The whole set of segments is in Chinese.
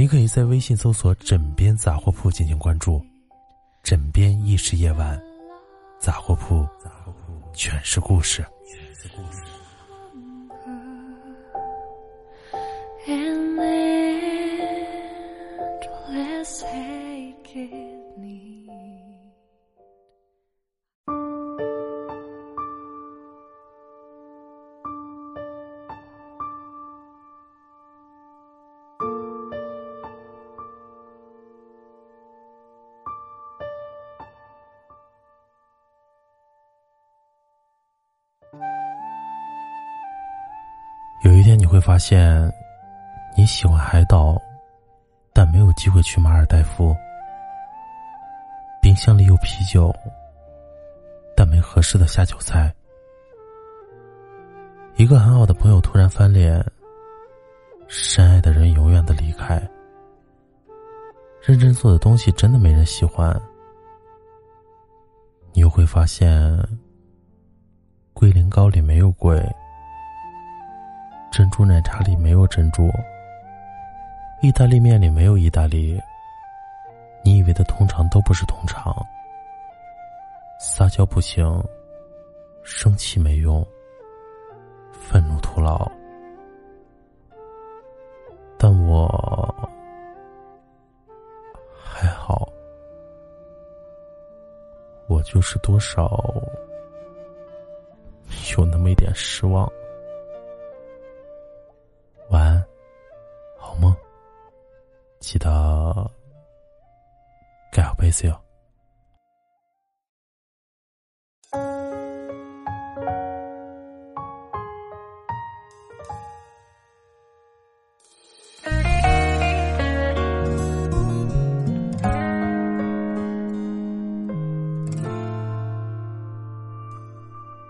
你可以在微信搜索“枕边杂货铺”进行关注，“枕边亦是夜晚，杂货铺全是故事。”会发现，你喜欢海岛，但没有机会去马尔代夫。冰箱里有啤酒，但没合适的下酒菜。一个很好的朋友突然翻脸，深爱的人永远的离开。认真做的东西真的没人喜欢。你又会发现，龟苓膏里没有龟。珍珠奶茶里没有珍珠，意大利面里没有意大利。你以为的通常都不是通常。撒娇不行，生气没用，愤怒徒劳。但我还好，我就是多少有那么一点失望。盖好被子哟。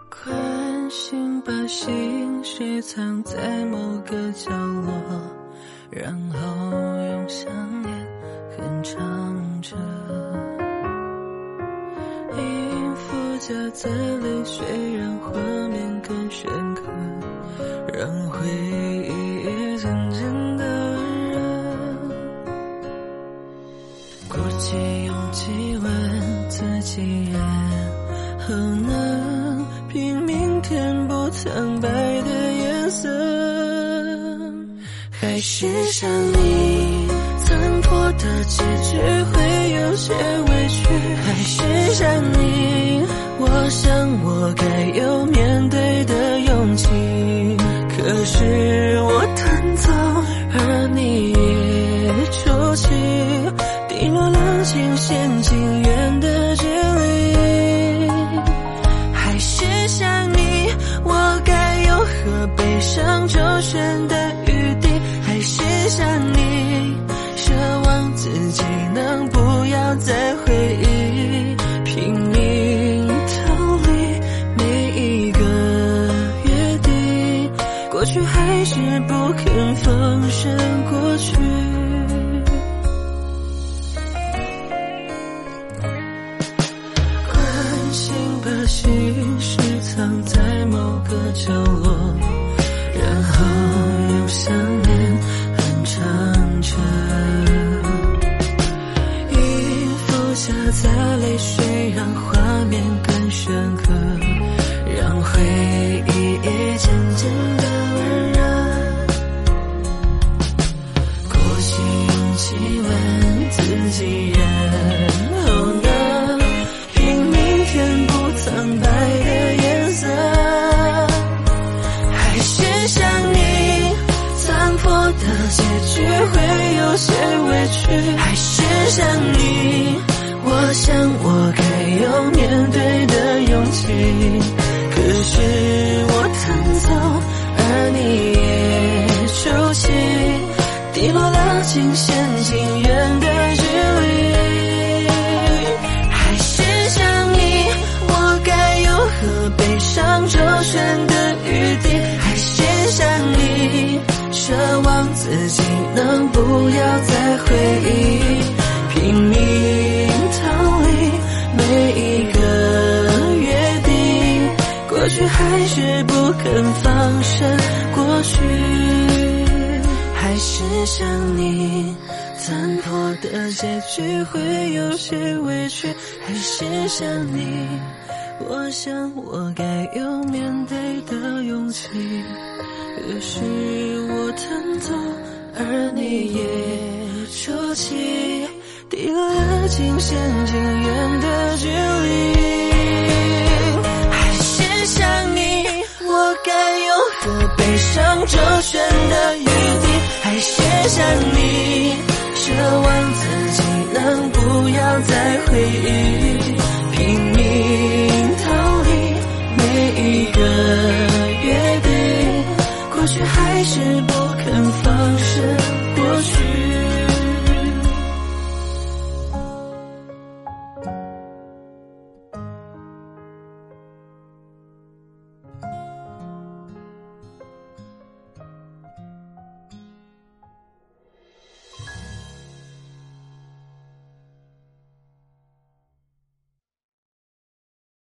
关心把心事藏在某个角落。然后用想念哼唱符夹杂泪水，让画面更深刻，让回忆也渐渐的温热。鼓起勇气问自己，然后能拼命填补苍白的颜色。还是像你残破的结局会有些微有面对的勇气。可是我弹走，而你也出奇，滴落了尽线尽缘的距离。还是想你，我该有何悲伤周旋的。余地，还是想你，过去还是不肯放生过去，关心把心事藏在某个角落，可是我弹奏，而你也出现，滴落了惊喜过去还是不肯放生过去，还是想你。残破的结局会有些委屈，还是想你。我想我该有面对的勇气。于是我弹奏，而你也出奇，递了近线近远的距离。周旋的余地还写下你奢望自己能不要再回忆拼命逃离每一个约定过去还是不肯放生过去